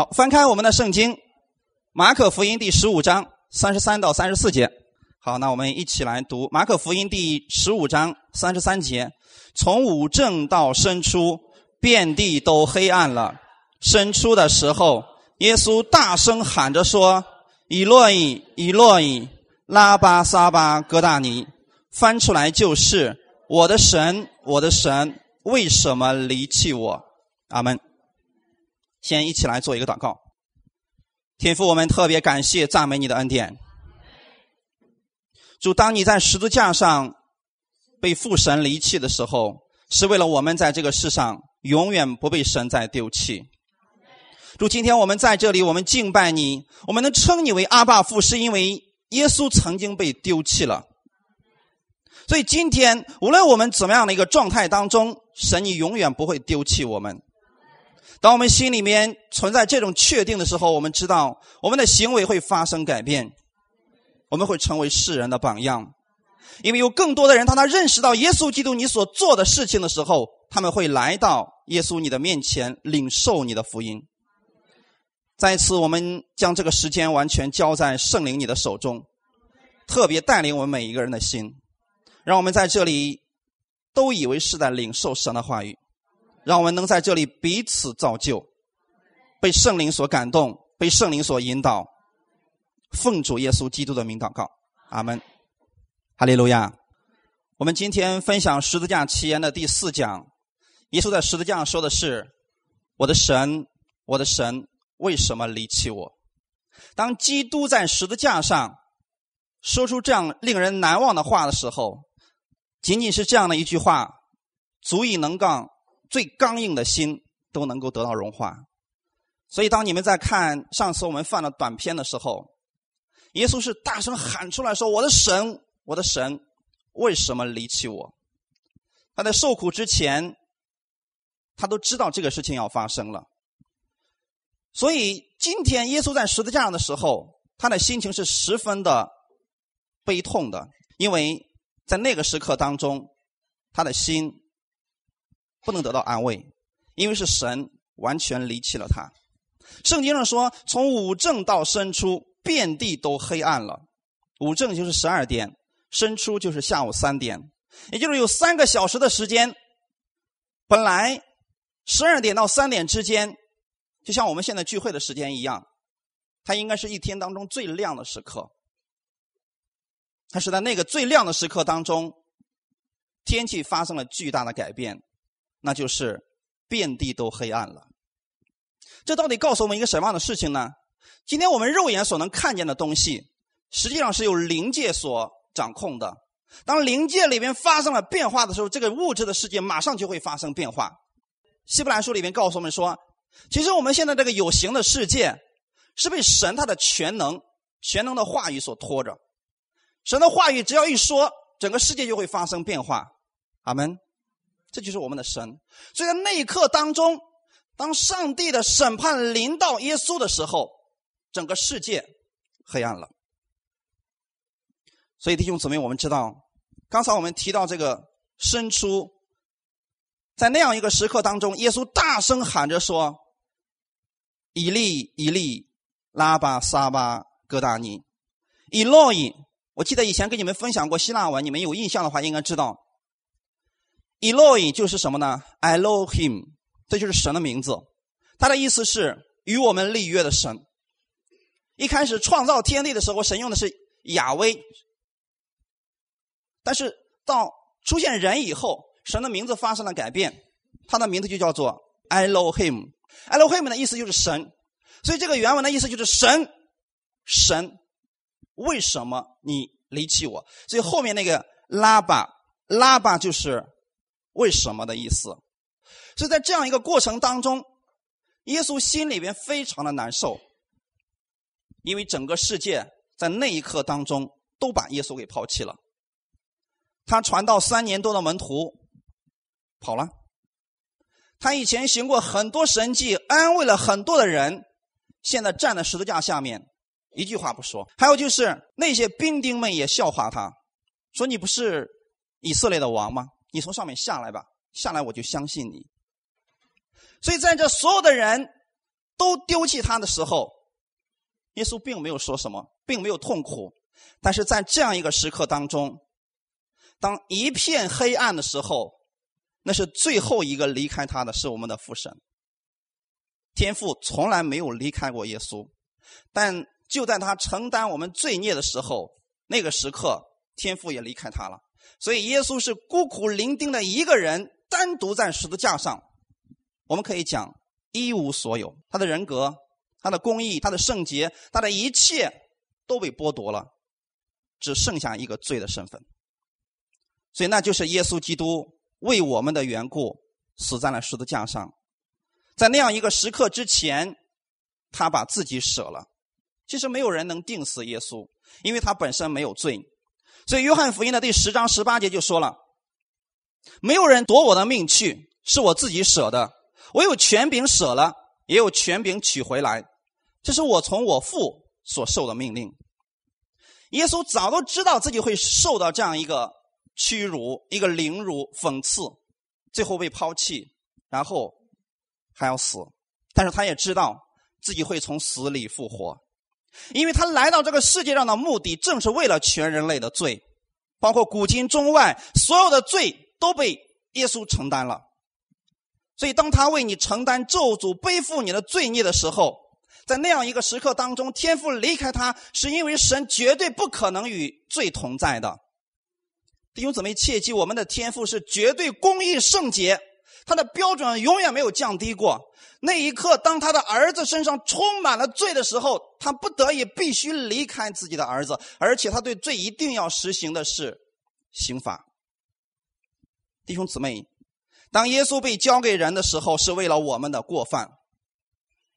好，翻开我们的圣经，《马可福音》第十五章三十三到三十四节。好，那我们一起来读《马可福音》第十五章三十三节：从午正到申初，遍地都黑暗了。申初的时候，耶稣大声喊着说：“以洛伊，以洛伊，拉巴撒巴哥大尼。”翻出来就是：“我的神，我的神，为什么离弃我？”阿门。先一起来做一个祷告，天父，我们特别感谢赞美你的恩典。主，当你在十字架上被父神离弃的时候，是为了我们在这个世上永远不被神再丢弃。主，今天我们在这里，我们敬拜你，我们能称你为阿爸父，是因为耶稣曾经被丢弃了。所以今天，无论我们怎么样的一个状态当中，神你永远不会丢弃我们。当我们心里面存在这种确定的时候，我们知道我们的行为会发生改变，我们会成为世人的榜样。因为有更多的人，当他认识到耶稣基督你所做的事情的时候，他们会来到耶稣你的面前，领受你的福音。再一次，我们将这个时间完全交在圣灵你的手中，特别带领我们每一个人的心，让我们在这里都以为是在领受神的话语。让我们能在这里彼此造就，被圣灵所感动，被圣灵所引导，奉主耶稣基督的名祷告，阿门，哈利路亚。我们今天分享十字架奇言的第四讲，耶稣在十字架上说的是：“我的神，我的神，为什么离弃我？”当基督在十字架上说出这样令人难忘的话的时候，仅仅是这样的一句话，足以能让。最刚硬的心都能够得到融化，所以当你们在看上次我们放的短片的时候，耶稣是大声喊出来说：“我的神，我的神，为什么离弃我？”他在受苦之前，他都知道这个事情要发生了。所以今天耶稣在十字架上的时候，他的心情是十分的悲痛的，因为在那个时刻当中，他的心。不能得到安慰，因为是神完全离弃了他。圣经上说，从午正到申初，遍地都黑暗了。午正就是十二点，申初就是下午三点，也就是有三个小时的时间。本来十二点到三点之间，就像我们现在聚会的时间一样，它应该是一天当中最亮的时刻。它是在那个最亮的时刻当中，天气发生了巨大的改变。那就是遍地都黑暗了。这到底告诉我们一个什么样的事情呢？今天我们肉眼所能看见的东西，实际上是由灵界所掌控的。当灵界里面发生了变化的时候，这个物质的世界马上就会发生变化。希伯来书里面告诉我们说，其实我们现在这个有形的世界，是被神他的全能、全能的话语所拖着。神的话语只要一说，整个世界就会发生变化。阿门。这就是我们的神，所以在那一刻当中，当上帝的审判临到耶稣的时候，整个世界黑暗了。所以弟兄姊妹，我们知道，刚才我们提到这个伸出，在那样一个时刻当中，耶稣大声喊着说：“以利以利，拉巴撒巴哥大尼，以洛伊。”我记得以前跟你们分享过希腊文，你们有印象的话，应该知道。Eloi 就是什么呢？Elohim，这就是神的名字。它的意思是与我们立约的神。一开始创造天地的时候，神用的是亚威，但是到出现人以后，神的名字发生了改变，他的名字就叫做 Elohim。Elohim 的意思就是神，所以这个原文的意思就是神，神，为什么你离弃我？所以后面那个拉巴，拉巴就是。为什么的意思？所以在这样一个过程当中，耶稣心里边非常的难受，因为整个世界在那一刻当中都把耶稣给抛弃了。他传道三年多的门徒跑了，他以前行过很多神迹，安慰了很多的人，现在站在十字架下面，一句话不说。还有就是那些兵丁们也笑话他，说：“你不是以色列的王吗？”你从上面下来吧，下来我就相信你。所以在这所有的人都丢弃他的时候，耶稣并没有说什么，并没有痛苦。但是在这样一个时刻当中，当一片黑暗的时候，那是最后一个离开他的是我们的父神。天父从来没有离开过耶稣，但就在他承担我们罪孽的时候，那个时刻，天父也离开他了。所以耶稣是孤苦伶仃的一个人，单独在十字架上。我们可以讲一无所有，他的人格、他的公义、他的圣洁、他的一切都被剥夺了，只剩下一个罪的身份。所以那就是耶稣基督为我们的缘故死在了十字架上。在那样一个时刻之前，他把自己舍了。其实没有人能定死耶稣，因为他本身没有罪。所以约翰福音的第十章十八节就说了：“没有人夺我的命去，是我自己舍的。我有权柄舍了，也有权柄取回来。这是我从我父所受的命令。”耶稣早都知道自己会受到这样一个屈辱、一个凌辱、讽刺，最后被抛弃，然后。还要死，但是他也知道自己会从死里复活，因为他来到这个世界上的目的，正是为了全人类的罪，包括古今中外所有的罪都被耶稣承担了。所以，当他为你承担咒诅、背负你的罪孽的时候，在那样一个时刻当中，天父离开他，是因为神绝对不可能与罪同在的。弟兄姊妹，切记，我们的天赋是绝对公义圣洁。他的标准永远没有降低过。那一刻，当他的儿子身上充满了罪的时候，他不得已必须离开自己的儿子，而且他对罪一定要实行的是刑罚。弟兄姊妹，当耶稣被交给人的时候，是为了我们的过犯，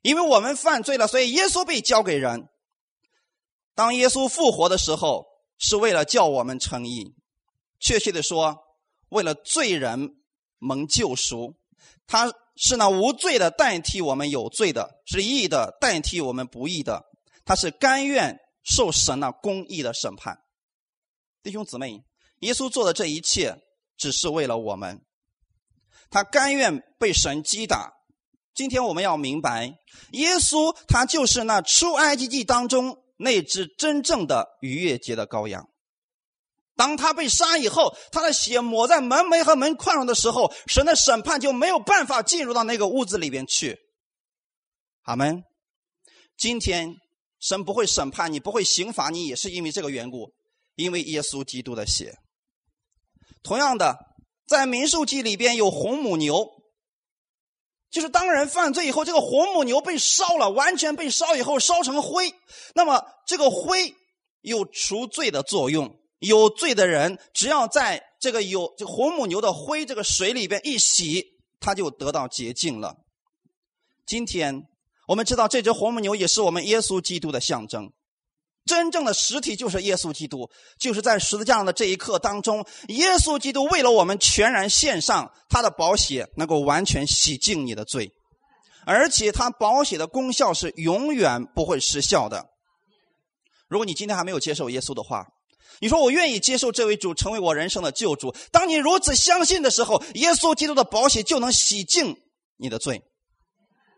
因为我们犯罪了，所以耶稣被交给人。当耶稣复活的时候，是为了叫我们称义。确切的说，为了罪人。蒙救赎，他是那无罪的代替我们有罪的，是义的代替我们不义的，他是甘愿受神那公义的审判。弟兄姊妹，耶稣做的这一切只是为了我们，他甘愿被神击打。今天我们要明白，耶稣他就是那出埃及记当中那只真正的逾越节的羔羊。当他被杀以后，他的血抹在门楣和门框上的时候，神的审判就没有办法进入到那个屋子里边去。阿门。今天神不会审判你，不会刑罚你，也是因为这个缘故，因为耶稣基督的血。同样的，在民数记里边有红母牛，就是当人犯罪以后，这个红母牛被烧了，完全被烧以后烧成灰，那么这个灰有除罪的作用。有罪的人，只要在这个有这红母牛的灰这个水里边一洗，他就得到洁净了。今天我们知道，这只红母牛也是我们耶稣基督的象征，真正的实体就是耶稣基督，就是在十字架上的这一刻当中，耶稣基督为了我们全然献上他的宝血，能够完全洗净你的罪，而且他宝血的功效是永远不会失效的。如果你今天还没有接受耶稣的话，你说我愿意接受这位主成为我人生的救主。当你如此相信的时候，耶稣基督的宝血就能洗净你的罪。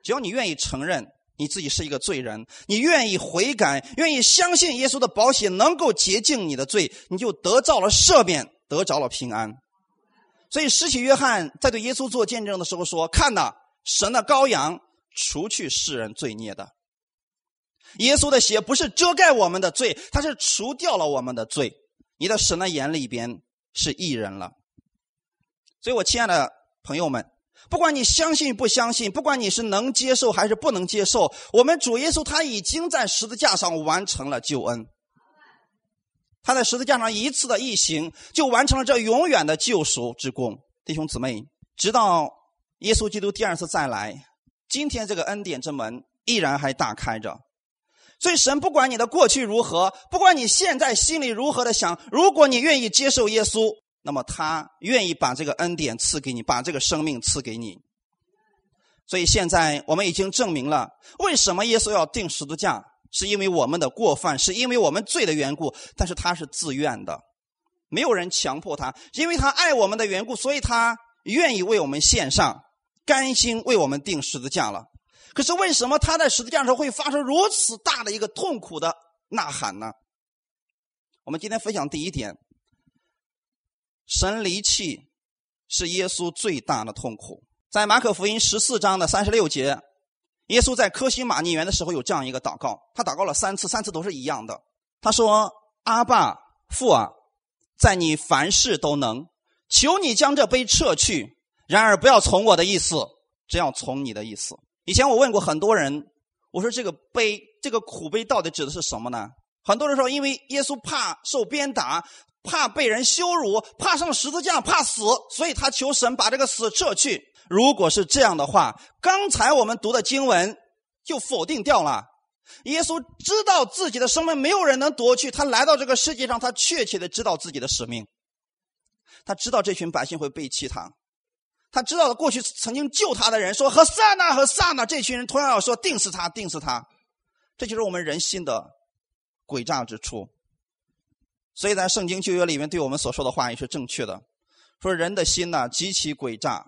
只要你愿意承认你自己是一个罪人，你愿意悔改，愿意相信耶稣的宝血能够洁净你的罪，你就得到了赦免，得着了平安。所以，施洗约翰在对耶稣做见证的时候说：“看呐，神的羔羊，除去世人罪孽的。”耶稣的血不是遮盖我们的罪，他是除掉了我们的罪。你的神的眼里边是异人了。所以我亲爱的朋友们，不管你相信不相信，不管你是能接受还是不能接受，我们主耶稣他已经在十字架上完成了救恩。他在十字架上一次的异行，就完成了这永远的救赎之功。弟兄姊妹，直到耶稣基督第二次再来，今天这个恩典之门依然还大开着。所以，神不管你的过去如何，不管你现在心里如何的想，如果你愿意接受耶稣，那么他愿意把这个恩典赐给你，把这个生命赐给你。所以，现在我们已经证明了，为什么耶稣要钉十字架，是因为我们的过犯，是因为我们罪的缘故。但是他是自愿的，没有人强迫他，因为他爱我们的缘故，所以他愿意为我们献上，甘心为我们钉十字架了。可是为什么他在十字架上会发生如此大的一个痛苦的呐喊呢？我们今天分享第一点：神离弃是耶稣最大的痛苦。在马可福音十四章的三十六节，耶稣在科西玛尼园的时候有这样一个祷告，他祷告了三次，三次都是一样的。他说：“阿爸父啊，在你凡事都能，求你将这杯撤去。然而不要从我的意思，只要从你的意思。”以前我问过很多人，我说这个悲，这个苦悲到底指的是什么呢？很多人说，因为耶稣怕受鞭打，怕被人羞辱，怕上十字架，怕死，所以他求神把这个死撤去。如果是这样的话，刚才我们读的经文就否定掉了。耶稣知道自己的生命没有人能夺去，他来到这个世界上，他确切的知道自己的使命。他知道这群百姓会背弃他。他知道了过去曾经救他的人说和萨那和萨那这群人同样要说定死他定死他，这就是我们人心的诡诈之处。所以在圣经旧约里面对我们所说的话也是正确的，说人的心呢极其诡诈，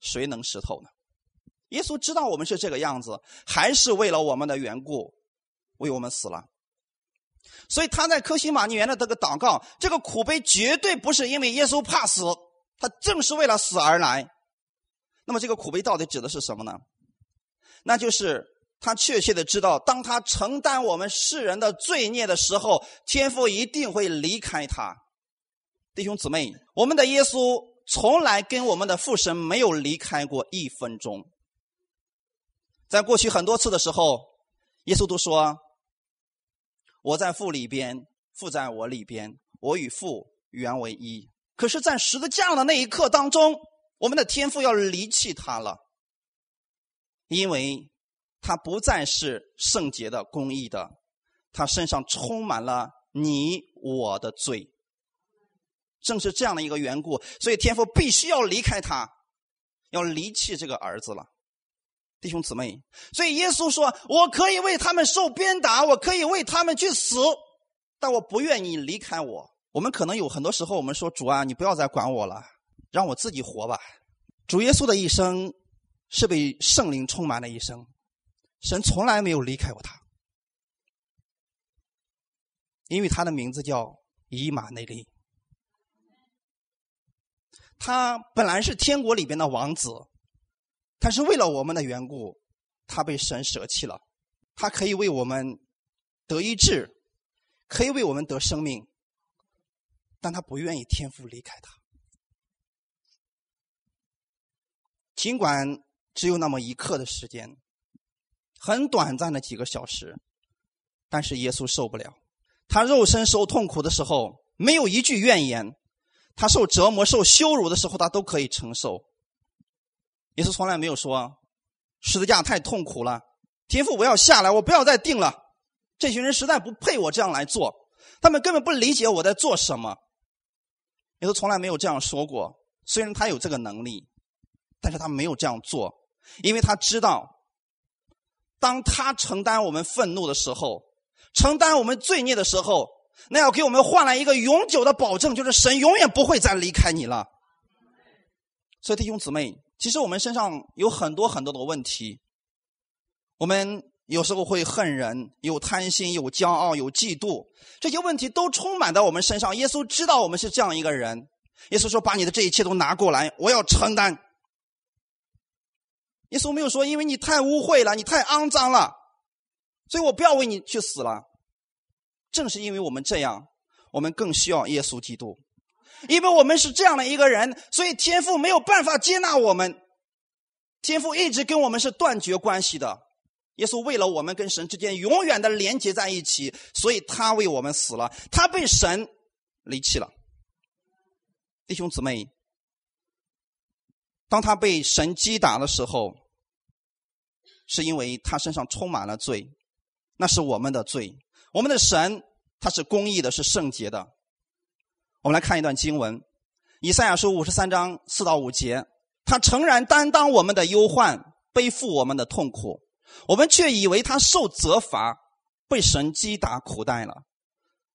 谁能识透呢？耶稣知道我们是这个样子，还是为了我们的缘故为我们死了。所以他在科西玛尼园的这个祷告，这个苦悲绝对不是因为耶稣怕死，他正是为了死而来。那么这个苦悲到底指的是什么呢？那就是他确切的知道，当他承担我们世人的罪孽的时候，天父一定会离开他。弟兄姊妹，我们的耶稣从来跟我们的父神没有离开过一分钟。在过去很多次的时候，耶稣都说：“我在父里边，父在我里边，我与父原为一。”可是，在十字架的那一刻当中。我们的天父要离弃他了，因为他不再是圣洁的、公义的，他身上充满了你我的罪。正是这样的一个缘故，所以天父必须要离开他，要离弃这个儿子了，弟兄姊妹。所以耶稣说：“我可以为他们受鞭打，我可以为他们去死，但我不愿意离开我。”我们可能有很多时候，我们说：“主啊，你不要再管我了。”让我自己活吧。主耶稣的一生是被圣灵充满的一生，神从来没有离开过他，因为他的名字叫以马内利。他本来是天国里边的王子，但是为了我们的缘故，他被神舍弃了。他可以为我们得医治，可以为我们得生命，但他不愿意天父离开他。尽管只有那么一刻的时间，很短暂的几个小时，但是耶稣受不了。他肉身受痛苦的时候，没有一句怨言；他受折磨、受羞辱的时候，他都可以承受。耶稣从来没有说十字架太痛苦了，天父我要下来，我不要再定了。这群人实在不配我这样来做，他们根本不理解我在做什么。耶稣从来没有这样说过，虽然他有这个能力。但是他没有这样做，因为他知道，当他承担我们愤怒的时候，承担我们罪孽的时候，那要给我们换来一个永久的保证，就是神永远不会再离开你了。所以弟兄姊妹，其实我们身上有很多很多的问题，我们有时候会恨人，有贪心，有骄傲，有嫉妒，这些问题都充满在我们身上。耶稣知道我们是这样一个人，耶稣说：“把你的这一切都拿过来，我要承担。”耶稣没有说，因为你太污秽了，你太肮脏了，所以我不要为你去死了。正是因为我们这样，我们更需要耶稣基督，因为我们是这样的一个人，所以天父没有办法接纳我们。天父一直跟我们是断绝关系的。耶稣为了我们跟神之间永远的连接在一起，所以他为我们死了，他被神离弃了。弟兄姊妹。当他被神击打的时候，是因为他身上充满了罪，那是我们的罪。我们的神他是公义的，是圣洁的。我们来看一段经文，《以赛亚书》五十三章四到五节：他诚然担当我们的忧患，背负我们的痛苦，我们却以为他受责罚，被神击打苦待了。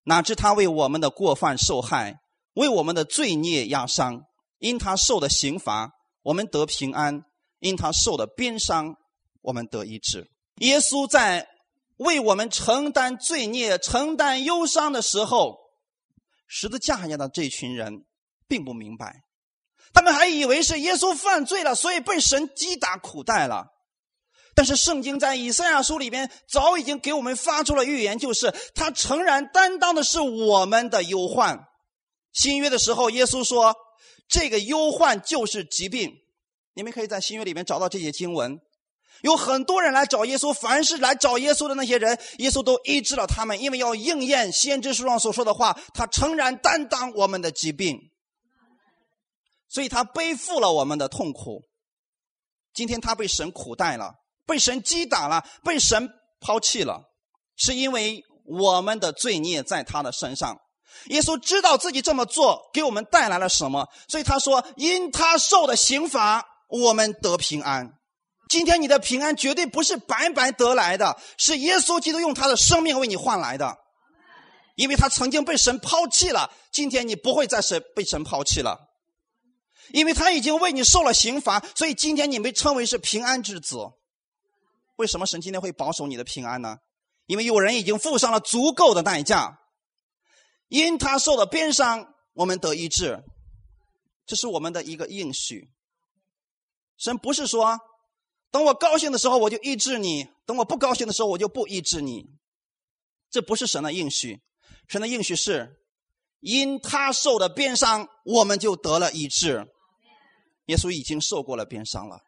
哪知他为我们的过犯受害，为我们的罪孽压伤，因他受的刑罚。我们得平安，因他受的鞭伤，我们得医治。耶稣在为我们承担罪孽、承担忧伤的时候，十字架下的这群人并不明白，他们还以为是耶稣犯罪了，所以被神击打苦待了。但是圣经在以赛亚书里边早已经给我们发出了预言，就是他诚然担当的是我们的忧患。新约的时候，耶稣说这个忧患就是疾病。你们可以在新约里面找到这些经文。有很多人来找耶稣，凡是来找耶稣的那些人，耶稣都医治了他们，因为要应验先知书上所说的话，他诚然担当我们的疾病，所以他背负了我们的痛苦。今天他被神苦待了。被神击打了，被神抛弃了，是因为我们的罪孽在他的身上。耶稣知道自己这么做给我们带来了什么，所以他说：“因他受的刑罚，我们得平安。”今天你的平安绝对不是白白得来的，是耶稣基督用他的生命为你换来的，因为他曾经被神抛弃了。今天你不会再是被神抛弃了，因为他已经为你受了刑罚，所以今天你被称为是平安之子。为什么神今天会保守你的平安呢？因为有人已经付上了足够的代价，因他受的鞭伤，我们得医治，这是我们的一个应许。神不是说，等我高兴的时候我就医治你，等我不高兴的时候我就不医治你，这不是神的应许。神的应许是，因他受的鞭伤，我们就得了医治。耶稣已经受过了鞭伤了。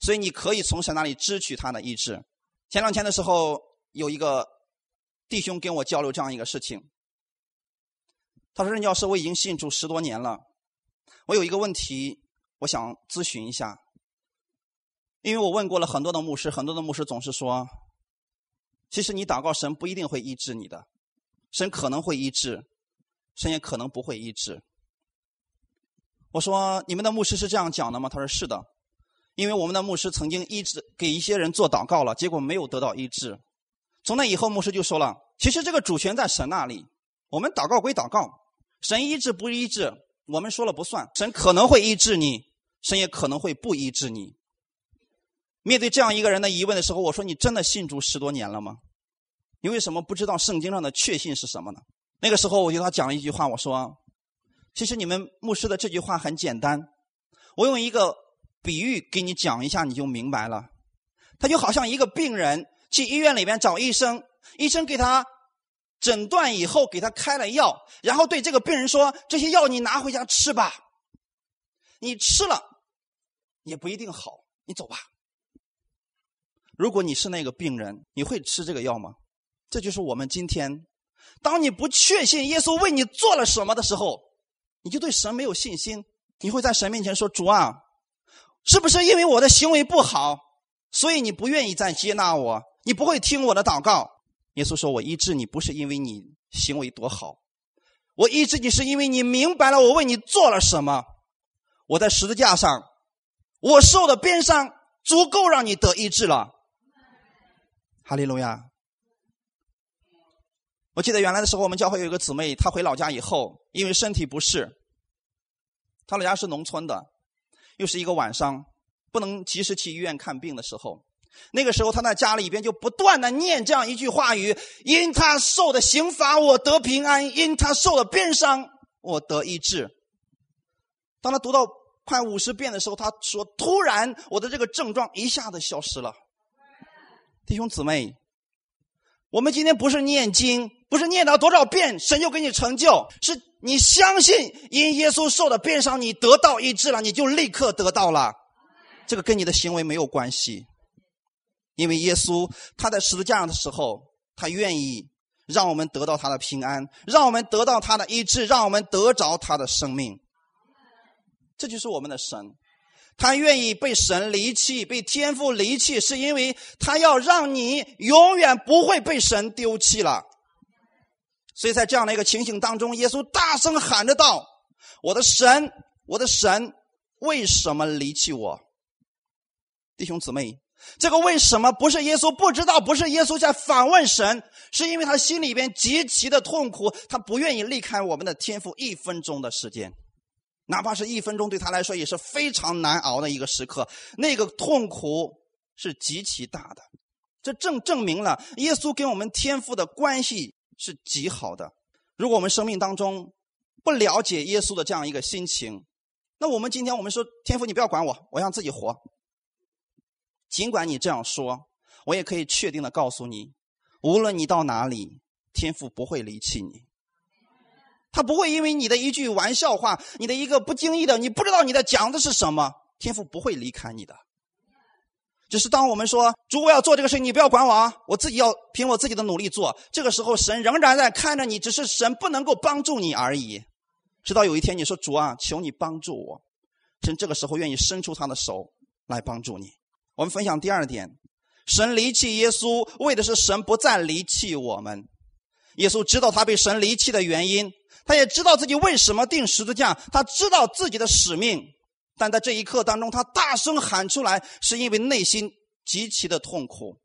所以你可以从神那里支取他的意志。前两天的时候，有一个弟兄跟我交流这样一个事情。他说：“任教师，我已经信主十多年了，我有一个问题，我想咨询一下。因为我问过了很多的牧师，很多的牧师总是说，其实你祷告神不一定会医治你的，神可能会医治，神也可能不会医治。”我说：“你们的牧师是这样讲的吗？”他说：“是的。”因为我们的牧师曾经医治给一些人做祷告了，结果没有得到医治。从那以后，牧师就说了：“其实这个主权在神那里，我们祷告归祷告，神医治不医治，我们说了不算。神可能会医治你，神也可能会不医治你。”面对这样一个人的疑问的时候，我说：“你真的信主十多年了吗？你为什么不知道圣经上的确信是什么呢？”那个时候，我就他讲了一句话，我说：“其实你们牧师的这句话很简单，我用一个。”比喻给你讲一下，你就明白了。他就好像一个病人去医院里边找医生，医生给他诊断以后，给他开了药，然后对这个病人说：“这些药你拿回家吃吧，你吃了也不一定好，你走吧。”如果你是那个病人，你会吃这个药吗？这就是我们今天，当你不确信耶稣为你做了什么的时候，你就对神没有信心，你会在神面前说：“主啊。”是不是因为我的行为不好，所以你不愿意再接纳我？你不会听我的祷告？耶稣说：“我医治你，不是因为你行为多好，我医治你是因为你明白了我为你做了什么。我在十字架上，我受的鞭伤足够让你得医治了。”哈利路亚！我记得原来的时候，我们教会有一个姊妹，她回老家以后，因为身体不适，她老家是农村的。又是一个晚上，不能及时去医院看病的时候，那个时候他在家里边就不断的念这样一句话语：因他受的刑罚，我得平安；因他受的鞭伤，我得医治。当他读到快五十遍的时候，他说：“突然，我的这个症状一下子消失了。”弟兄姊妹，我们今天不是念经，不是念到多少遍神就给你成就，是。你相信因耶稣受的鞭伤，你得到医治了，你就立刻得到了。这个跟你的行为没有关系，因为耶稣他在十字架上的时候，他愿意让我们得到他的平安，让我们得到他的医治，让我们得着他的生命。这就是我们的神，他愿意被神离弃，被天父离弃，是因为他要让你永远不会被神丢弃了。所以在这样的一个情形当中，耶稣大声喊着道：“我的神，我的神，为什么离弃我？”弟兄姊妹，这个为什么不是耶稣不知道，不是耶稣在反问神，是因为他心里边极其的痛苦，他不愿意离开我们的天赋一分钟的时间，哪怕是一分钟，对他来说也是非常难熬的一个时刻。那个痛苦是极其大的。这正证明了耶稣跟我们天父的关系是极好的。如果我们生命当中不了解耶稣的这样一个心情，那我们今天我们说天父，你不要管我，我让自己活。尽管你这样说，我也可以确定的告诉你，无论你到哪里，天父不会离弃你。他不会因为你的一句玩笑话，你的一个不经意的，你不知道你在讲的是什么，天父不会离开你的。只是当我们说主我要做这个事，你不要管我啊，我自己要凭我自己的努力做。这个时候，神仍然在看着你，只是神不能够帮助你而已。直到有一天你说主啊，求你帮助我，神这个时候愿意伸出他的手来帮助你。我们分享第二点，神离弃耶稣，为的是神不再离弃我们。耶稣知道他被神离弃的原因，他也知道自己为什么定十字架，他知道自己的使命。但在这一刻当中，他大声喊出来，是因为内心极其的痛苦。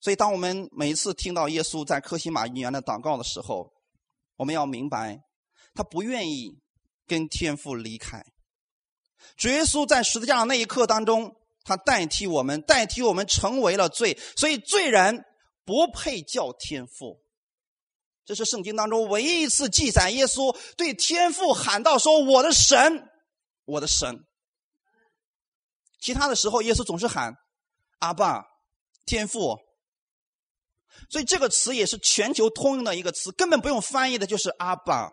所以，当我们每一次听到耶稣在科西玛园的祷告的时候，我们要明白，他不愿意跟天父离开。主耶稣在十字架的那一刻当中，他代替我们，代替我们成为了罪，所以罪人不配叫天父。这是圣经当中唯一一次记载耶稣对天父喊道：“说我的神。”我的神，其他的时候，耶稣总是喊阿爸、天父，所以这个词也是全球通用的一个词，根本不用翻译的，就是阿爸。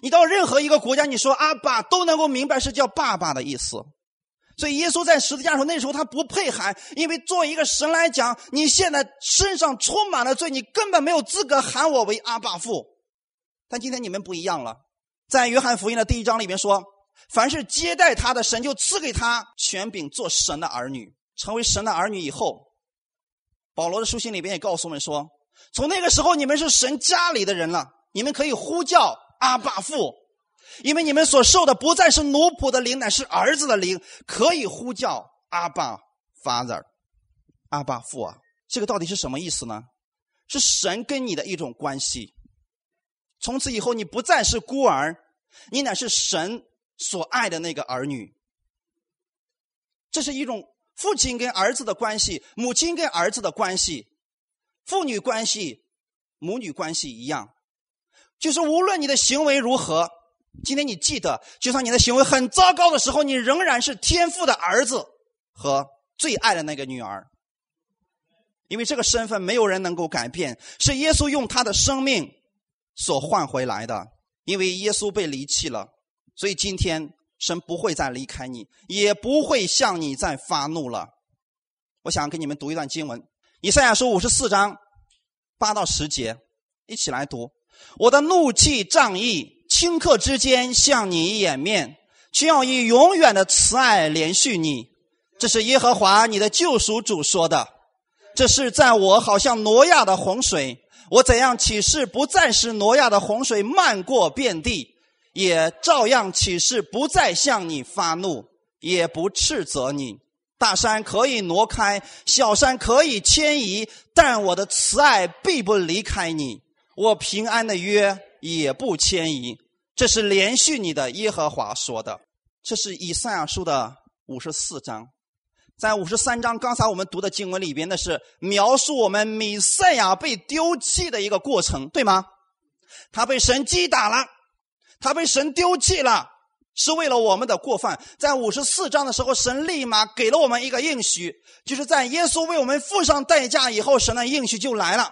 你到任何一个国家，你说阿爸都能够明白是叫爸爸的意思。所以耶稣在十字架上那时候他不配喊，因为作为一个神来讲，你现在身上充满了罪，你根本没有资格喊我为阿爸父。但今天你们不一样了，在约翰福音的第一章里面说。凡是接待他的神，就赐给他权柄做神的儿女，成为神的儿女以后，保罗的书信里边也告诉我们说，从那个时候你们是神家里的人了，你们可以呼叫阿爸父，因为你们所受的不再是奴仆的灵，乃是儿子的灵，可以呼叫阿爸 Father，阿爸父啊，这个到底是什么意思呢？是神跟你的一种关系，从此以后你不再是孤儿，你乃是神。所爱的那个儿女，这是一种父亲跟儿子的关系，母亲跟儿子的关系，父女关系、母女关系一样，就是无论你的行为如何，今天你记得，就算你的行为很糟糕的时候，你仍然是天父的儿子和最爱的那个女儿，因为这个身份没有人能够改变，是耶稣用他的生命所换回来的，因为耶稣被离弃了。所以今天神不会再离开你，也不会向你再发怒了。我想给你们读一段经文，《以赛亚书》五十四章八到十节，一起来读。我的怒气仗义，顷刻之间向你掩面，却要以永远的慈爱连续你。这是耶和华你的救赎主说的。这是在我好像挪亚的洪水，我怎样起誓不再使挪亚的洪水漫过遍地。也照样起誓，不再向你发怒，也不斥责你。大山可以挪开，小山可以迁移，但我的慈爱必不离开你，我平安的约也不迁移。这是连续你的耶和华说的。这是以赛亚书的五十四章，在五十三章刚才我们读的经文里边，那是描述我们米赛亚被丢弃的一个过程，对吗？他被神击打了。他被神丢弃了，是为了我们的过犯。在五十四章的时候，神立马给了我们一个应许，就是在耶稣为我们付上代价以后，神的应许就来了。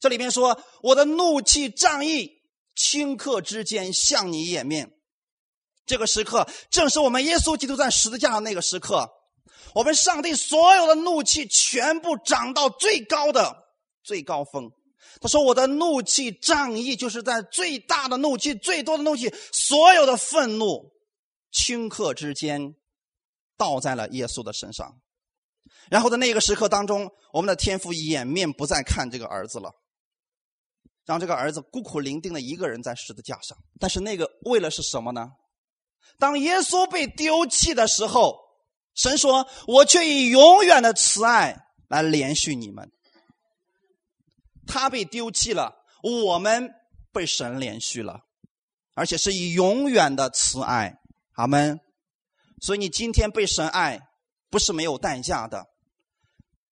这里边说：“我的怒气仗义，顷刻之间向你掩面。”这个时刻正是我们耶稣基督在十字架上那个时刻，我们上帝所有的怒气全部涨到最高的最高峰。他说：“我的怒气仗义，就是在最大的怒气、最多的怒气、所有的愤怒，顷刻之间，倒在了耶稣的身上。然后在那个时刻当中，我们的天父掩面不再看这个儿子了，让这个儿子孤苦伶仃的一个人在十字架上。但是那个为了是什么呢？当耶稣被丢弃的时候，神说：‘我却以永远的慈爱来连续你们。’”他被丢弃了，我们被神连续了，而且是以永远的慈爱，阿门。所以你今天被神爱，不是没有代价的，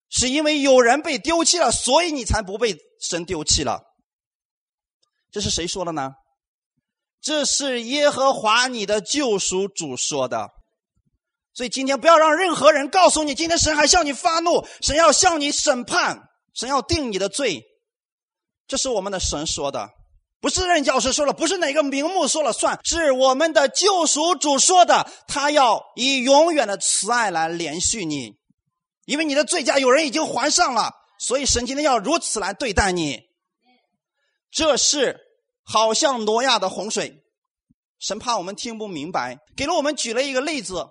是因为有人被丢弃了，所以你才不被神丢弃了。这是谁说的呢？这是耶和华你的救赎主说的。所以今天不要让任何人告诉你，今天神还向你发怒，神要向你审判，神要定你的罪。这是我们的神说的，不是任教师说了，不是哪个名目说了算，是我们的救赎主说的。他要以永远的慈爱来连续你，因为你的罪价有人已经还上了，所以神今天要如此来对待你。这是好像挪亚的洪水，神怕我们听不明白，给了我们举了一个例子，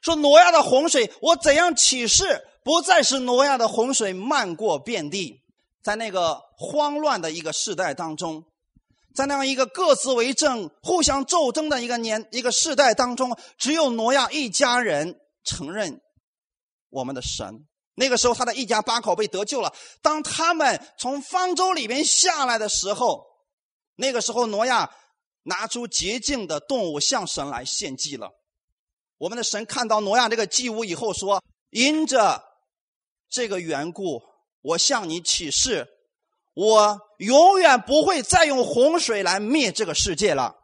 说挪亚的洪水，我怎样启示，不再是挪亚的洪水漫过遍地，在那个慌乱的一个时代当中，在那样一个各自为政、互相斗争的一个年一个世代当中，只有挪亚一家人承认我们的神。那个时候，他的一家八口被得救了。当他们从方舟里面下来的时候，那个时候，挪亚拿出洁净的动物向神来献祭了。我们的神看到挪亚这个祭物以后说：“因着这个缘故，我向你起誓，我永远不会再用洪水来灭这个世界了。”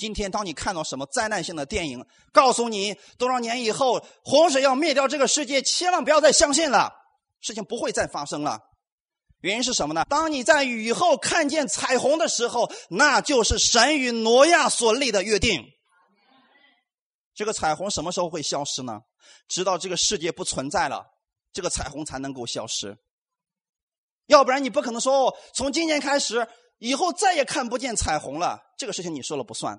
今天，当你看到什么灾难性的电影，告诉你多少年以后洪水要灭掉这个世界，千万不要再相信了，事情不会再发生了。原因是什么呢？当你在雨后看见彩虹的时候，那就是神与挪亚所立的约定。这个彩虹什么时候会消失呢？直到这个世界不存在了，这个彩虹才能够消失。要不然你不可能说哦，从今年开始以后再也看不见彩虹了。这个事情你说了不算。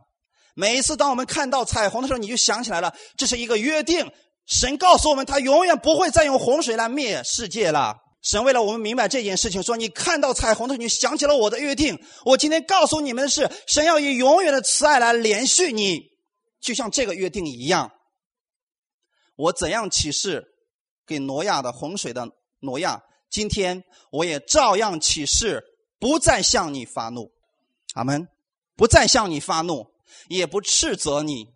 每一次当我们看到彩虹的时候，你就想起来了，这是一个约定。神告诉我们，他永远不会再用洪水来灭世界了。神为了我们明白这件事情，说：你看到彩虹的时候，你想起了我的约定。我今天告诉你们的是，神要以永远的慈爱来连续你，就像这个约定一样。我怎样启示给挪亚的洪水的挪亚，今天我也照样启示，不再向你发怒。阿门，不再向你发怒。也不斥责你，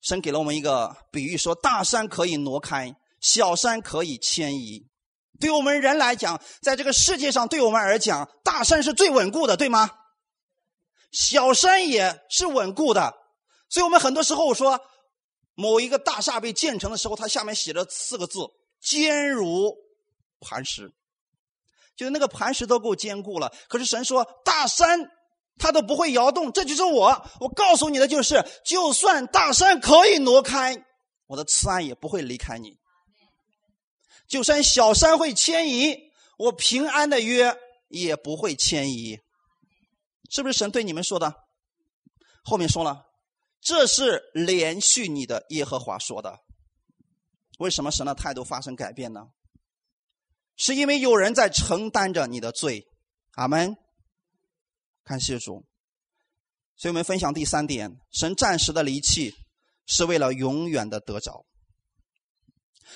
神给了我们一个比喻，说大山可以挪开，小山可以迁移。对我们人来讲，在这个世界上，对我们而讲，大山是最稳固的，对吗？小山也是稳固的。所以我们很多时候说，某一个大厦被建成的时候，它下面写着四个字：坚如磐石。就是那个磐石都够坚固了。可是神说，大山。它都不会摇动，这就是我。我告诉你的就是，就算大山可以挪开，我的慈爱也不会离开你；就算小山会迁移，我平安的约也不会迁移。是不是神对你们说的？后面说了，这是连续你的耶和华说的。为什么神的态度发生改变呢？是因为有人在承担着你的罪。阿门。感谢主，所以我们分享第三点：神暂时的离弃，是为了永远的得着。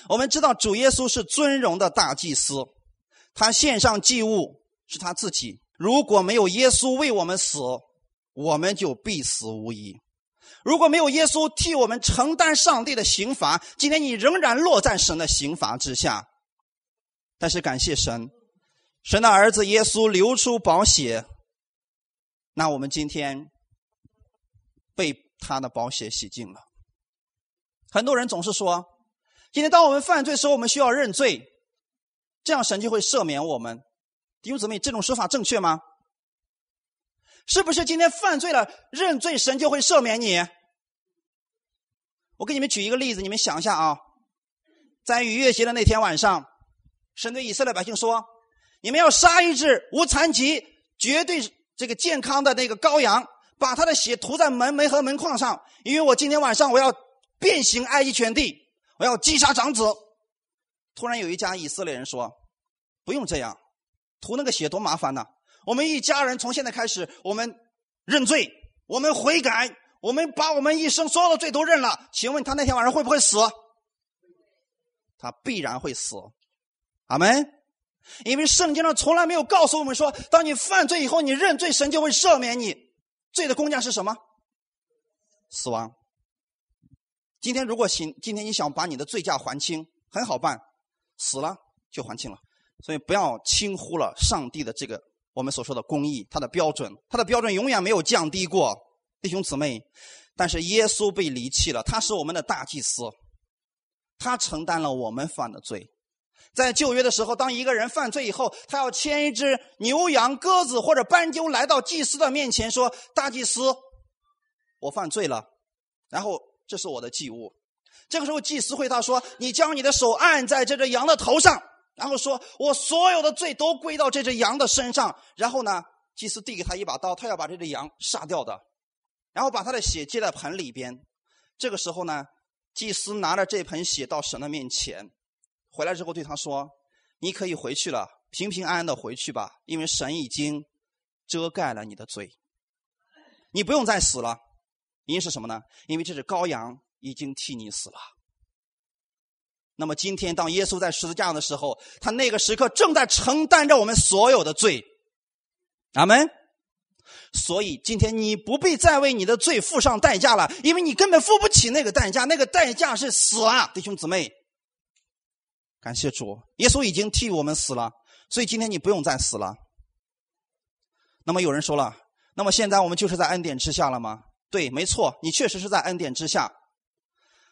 我们知道主耶稣是尊荣的大祭司，他献上祭物是他自己。如果没有耶稣为我们死，我们就必死无疑；如果没有耶稣替我们承担上帝的刑罚，今天你仍然落在神的刑罚之下。但是感谢神，神的儿子耶稣流出宝血。那我们今天被他的宝血洗净了。很多人总是说，今天当我们犯罪时候，我们需要认罪，这样神就会赦免我们。弟兄姊妹，这种说法正确吗？是不是今天犯罪了认罪，神就会赦免你？我给你们举一个例子，你们想一下啊，在逾越节的那天晚上，神对以色列百姓说：“你们要杀一只无残疾，绝对。”这个健康的那个羔羊，把他的血涂在门楣和门框上，因为我今天晚上我要变形埃及全地，我要击杀长子。突然有一家以色列人说：“不用这样，涂那个血多麻烦呐！我们一家人从现在开始，我们认罪，我们悔改，我们把我们一生所有的罪都认了。请问他那天晚上会不会死？他必然会死。阿门。”因为圣经上从来没有告诉我们说，当你犯罪以后，你认罪，神就会赦免你。罪的工价是什么？死亡。今天如果行，今天你想把你的罪价还清，很好办，死了就还清了。所以不要轻忽了上帝的这个我们所说的公义，他的标准，他的标准永远没有降低过，弟兄姊妹。但是耶稣被离弃了，他是我们的大祭司，他承担了我们犯的罪。在旧约的时候，当一个人犯罪以后，他要牵一只牛羊、鸽子或者斑鸠来到祭司的面前，说：“大祭司，我犯罪了。”然后这是我的祭物。这个时候，祭司会他说：“你将你的手按在这只羊的头上。”然后说：“我所有的罪都归到这只羊的身上。”然后呢，祭司递给他一把刀，他要把这只羊杀掉的。然后把他的血接在盆里边，这个时候呢，祭司拿着这盆血到神的面前，回来之后对他说：“你可以回去了，平平安安的回去吧，因为神已经遮盖了你的罪，你不用再死了。因是什么呢？因为这只羔羊已经替你死了。那么今天当耶稣在十字架上的时候，他那个时刻正在承担着我们所有的罪。阿门。”所以今天你不必再为你的罪付上代价了，因为你根本付不起那个代价，那个代价是死啊，弟兄姊妹。感谢主，耶稣已经替我们死了，所以今天你不用再死了。那么有人说了，那么现在我们就是在恩典之下了吗？对，没错，你确实是在恩典之下。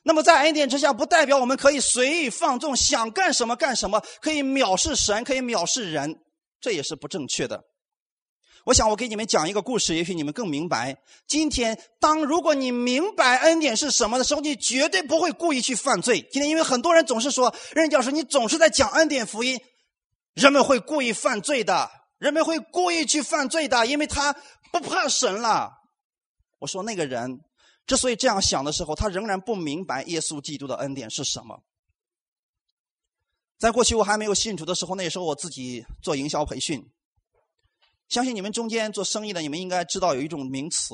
那么在恩典之下，不代表我们可以随意放纵，想干什么干什么，可以藐视神，可以藐视人，这也是不正确的。我想，我给你们讲一个故事，也许你们更明白。今天，当如果你明白恩典是什么的时候，你绝对不会故意去犯罪。今天，因为很多人总是说，任教授，你总是在讲恩典福音，人们会故意犯罪的，人们会故意去犯罪的，因为他不怕神了。我说，那个人之所以这样想的时候，他仍然不明白耶稣基督的恩典是什么。在过去我还没有信主的时候，那时候我自己做营销培训。相信你们中间做生意的，你们应该知道有一种名词，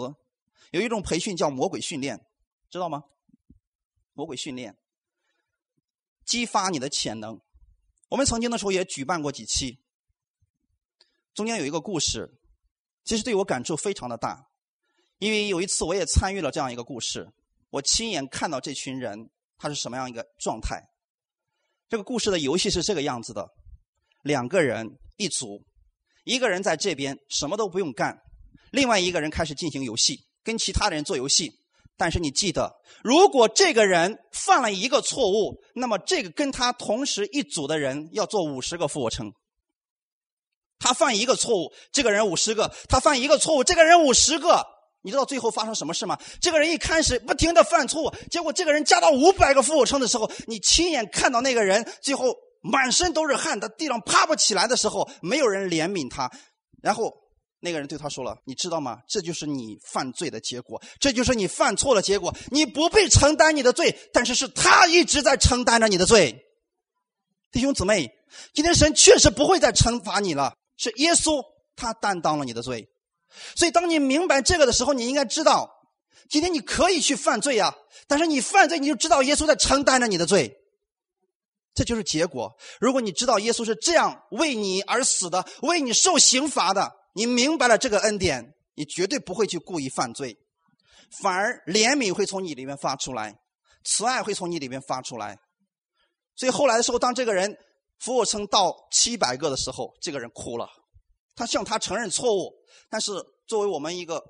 有一种培训叫魔鬼训练，知道吗？魔鬼训练，激发你的潜能。我们曾经的时候也举办过几期，中间有一个故事，其实对我感触非常的大，因为有一次我也参与了这样一个故事，我亲眼看到这群人他是什么样一个状态。这个故事的游戏是这个样子的：两个人一组。一个人在这边什么都不用干，另外一个人开始进行游戏，跟其他的人做游戏。但是你记得，如果这个人犯了一个错误，那么这个跟他同时一组的人要做五十个俯卧撑。他犯一个错误，这个人五十个；他犯一个错误，这个人五十个。你知道最后发生什么事吗？这个人一开始不停的犯错误，结果这个人加到五百个俯卧撑的时候，你亲眼看到那个人最后。满身都是汗，他地上爬不起来的时候，没有人怜悯他。然后那个人对他说了：“你知道吗？这就是你犯罪的结果，这就是你犯错的结果。你不必承担你的罪，但是是他一直在承担着你的罪。”弟兄姊妹，今天神确实不会再惩罚你了，是耶稣他担当了你的罪。所以当你明白这个的时候，你应该知道，今天你可以去犯罪呀，但是你犯罪，你就知道耶稣在承担着你的罪。这就是结果。如果你知道耶稣是这样为你而死的，为你受刑罚的，你明白了这个恩典，你绝对不会去故意犯罪，反而怜悯会从你里面发出来，慈爱会从你里面发出来。所以后来的时候，当这个人俯卧撑到七百个的时候，这个人哭了，他向他承认错误。但是作为我们一个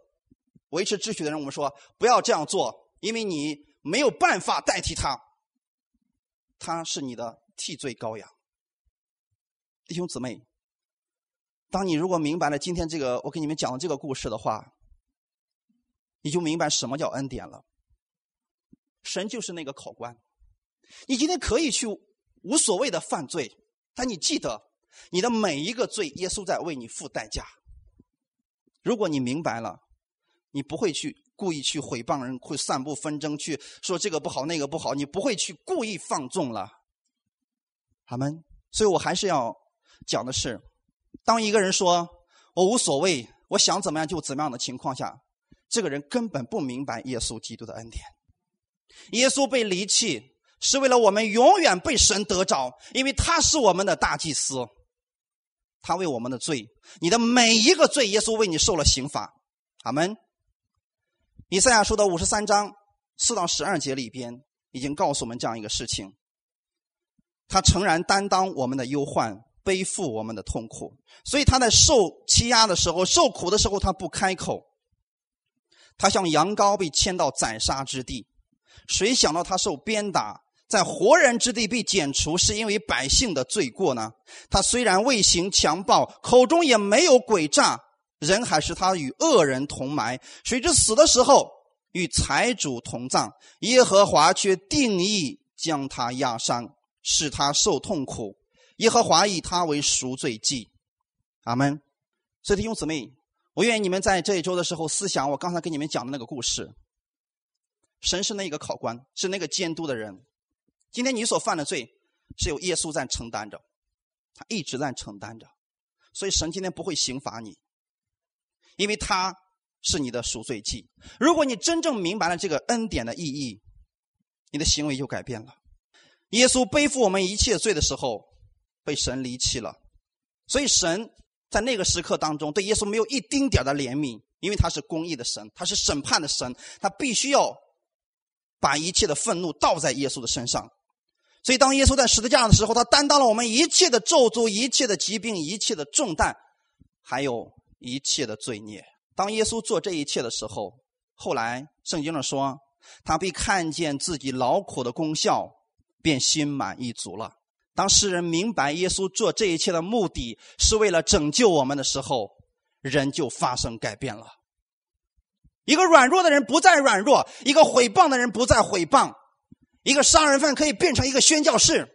维持秩序的人，我们说不要这样做，因为你没有办法代替他。他是你的替罪羔羊，弟兄姊妹。当你如果明白了今天这个我给你们讲的这个故事的话，你就明白什么叫恩典了。神就是那个考官，你今天可以去无所谓的犯罪，但你记得你的每一个罪，耶稣在为你付代价。如果你明白了，你不会去。故意去毁谤人，会散布纷争，去说这个不好那个不好，你不会去故意放纵了，他们。所以我还是要讲的是，当一个人说我无所谓，我想怎么样就怎么样的情况下，这个人根本不明白耶稣基督的恩典。耶稣被离弃是为了我们永远被神得着，因为他是我们的大祭司，他为我们的罪，你的每一个罪，耶稣为你受了刑罚。阿门。以赛亚书的五十三章四到十二节里边，已经告诉我们这样一个事情：他诚然担当我们的忧患，背负我们的痛苦，所以他在受欺压的时候、受苦的时候，他不开口。他像羊羔被牵到宰杀之地，谁想到他受鞭打，在活人之地被剪除，是因为百姓的罪过呢？他虽然未行强暴，口中也没有诡诈，人还是他与恶人同埋。谁知死的时候与财主同葬，耶和华却定义将他压伤，使他受痛苦。耶和华以他为赎罪祭。阿门。所以弟兄姊妹。我愿意你们在这一周的时候思想我刚才跟你们讲的那个故事。神是那个考官，是那个监督的人。今天你所犯的罪是由耶稣在承担着，他一直在承担着，所以神今天不会刑罚你，因为他是你的赎罪祭。如果你真正明白了这个恩典的意义，你的行为就改变了。耶稣背负我们一切罪的时候，被神离弃了，所以神。在那个时刻当中，对耶稣没有一丁点的怜悯，因为他是公义的神，他是审判的神，他必须要把一切的愤怒倒在耶稣的身上。所以，当耶稣在十字架上的时候，他担当了我们一切的咒诅、一切的疾病、一切的重担，还有一切的罪孽。当耶稣做这一切的时候，后来圣经上说，他被看见自己劳苦的功效，便心满意足了。当世人明白耶稣做这一切的目的是为了拯救我们的时候，人就发生改变了。一个软弱的人不再软弱，一个毁谤的人不再毁谤，一个杀人犯可以变成一个宣教士。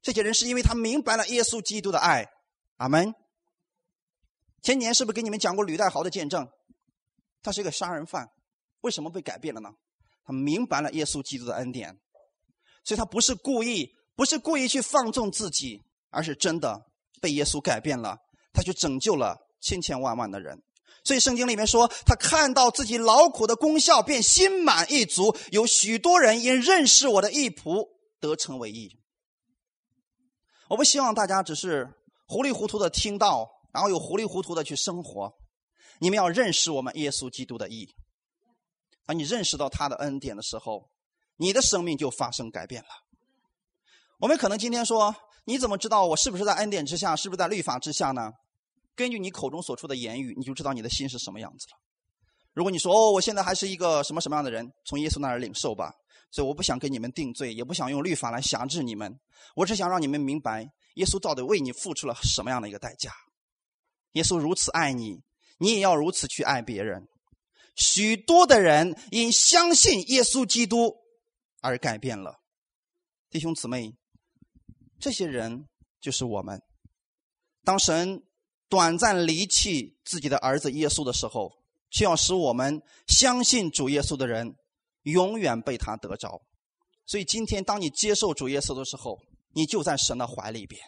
这些人是因为他明白了耶稣基督的爱。阿门。前年是不是给你们讲过吕代豪的见证？他是一个杀人犯，为什么被改变了呢？他明白了耶稣基督的恩典，所以他不是故意。不是故意去放纵自己，而是真的被耶稣改变了，他去拯救了千千万万的人。所以圣经里面说，他看到自己劳苦的功效，便心满意足。有许多人因认识我的义仆，得成为义。我不希望大家只是糊里糊涂的听到，然后又糊里糊涂的去生活。你们要认识我们耶稣基督的意义。当你认识到他的恩典的时候，你的生命就发生改变了。我们可能今天说，你怎么知道我是不是在恩典之下，是不是在律法之下呢？根据你口中所出的言语，你就知道你的心是什么样子了。如果你说哦，我现在还是一个什么什么样的人，从耶稣那儿领受吧。所以我不想跟你们定罪，也不想用律法来辖制你们。我只想让你们明白，耶稣到底为你付出了什么样的一个代价。耶稣如此爱你，你也要如此去爱别人。许多的人因相信耶稣基督而改变了，弟兄姊妹。这些人就是我们。当神短暂离弃自己的儿子耶稣的时候，却要使我们相信主耶稣的人永远被他得着。所以今天，当你接受主耶稣的时候，你就在神的怀里边。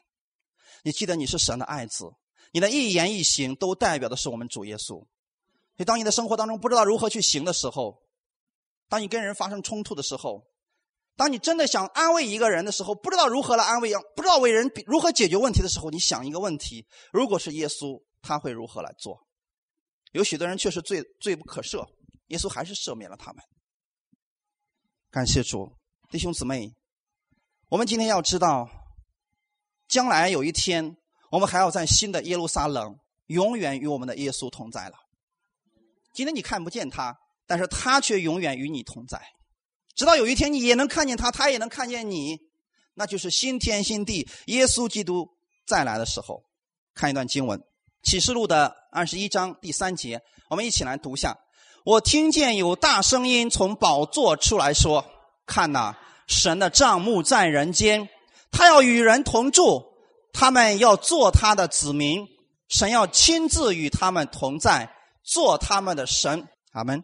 你记得你是神的爱子，你的一言一行都代表的是我们主耶稣。所以，当你的生活当中不知道如何去行的时候，当你跟人发生冲突的时候，当你真的想安慰一个人的时候，不知道如何来安慰，不知道为人如何解决问题的时候，你想一个问题：如果是耶稣，他会如何来做？有许多人确实罪罪不可赦，耶稣还是赦免了他们。感谢主，弟兄姊妹，我们今天要知道，将来有一天，我们还要在新的耶路撒冷，永远与我们的耶稣同在了。今天你看不见他，但是他却永远与你同在。直到有一天你也能看见他，他也能看见你，那就是新天新地，耶稣基督再来的时候。看一段经文，《启示录》的二十一章第三节，我们一起来读下。我听见有大声音从宝座出来说：“看呐，神的帐幕在人间，他要与人同住，他们要做他的子民，神要亲自与他们同在，做他们的神。”阿门。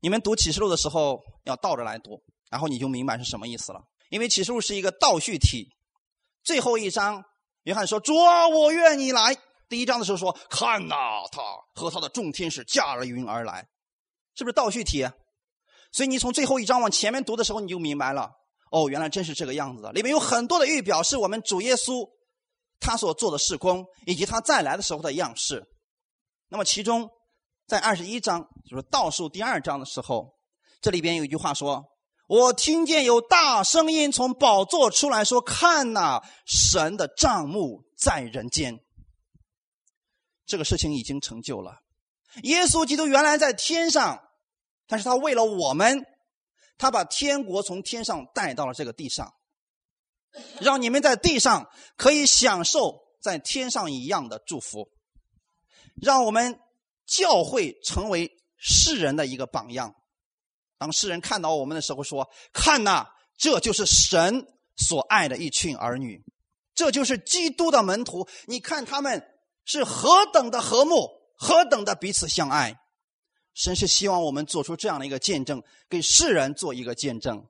你们读启示录的时候要倒着来读，然后你就明白是什么意思了。因为启示录是一个倒叙体，最后一章，约翰说：“主啊，我愿你来。”第一章的时候说：“看呐，他和他的众天使驾着云而来。”是不是倒叙体？所以你从最后一章往前面读的时候，你就明白了。哦，原来真是这个样子的。里面有很多的预表，是我们主耶稣他所做的事工，以及他再来的时候的样式。那么其中。在二十一章，就是倒数第二章的时候，这里边有一句话说：“我听见有大声音从宝座出来说：“看呐，神的帐幕在人间。”这个事情已经成就了。耶稣基督原来在天上，但是他为了我们，他把天国从天上带到了这个地上，让你们在地上可以享受在天上一样的祝福，让我们教会成为世人的一个榜样。当世人看到我们的时候，说：“看呐，这就是神所爱的一群儿女，这就是基督的门徒。你看他们是何等的和睦，何等的彼此相爱。神是希望我们做出这样的一个见证，给世人做一个见证。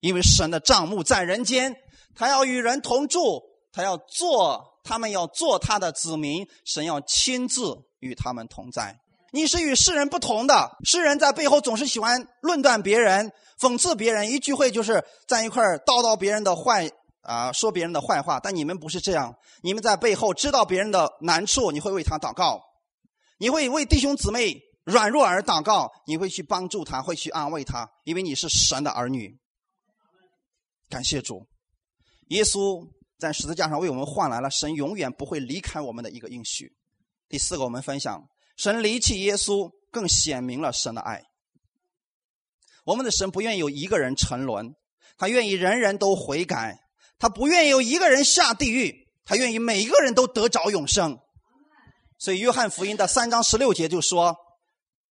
因为神的账目在人间，他要与人同住，他要做，他们要做他的子民，神要亲自与他们同在。”你是与世人不同的，世人在背后总是喜欢论断别人、讽刺别人，一聚会就是在一块叨叨别人的坏啊，说别人的坏话。但你们不是这样，你们在背后知道别人的难处，你会为他祷告，你会为弟兄姊妹软弱而祷告，你会去帮助他，会去安慰他，因为你是神的儿女。感谢主，耶稣在十字架上为我们换来了神永远不会离开我们的一个应许。第四个，我们分享。神离弃耶稣，更显明了神的爱。我们的神不愿意有一个人沉沦，他愿意人人都悔改，他不愿意有一个人下地狱，他愿意每一个人都得着永生。所以，约翰福音的三章十六节就说：“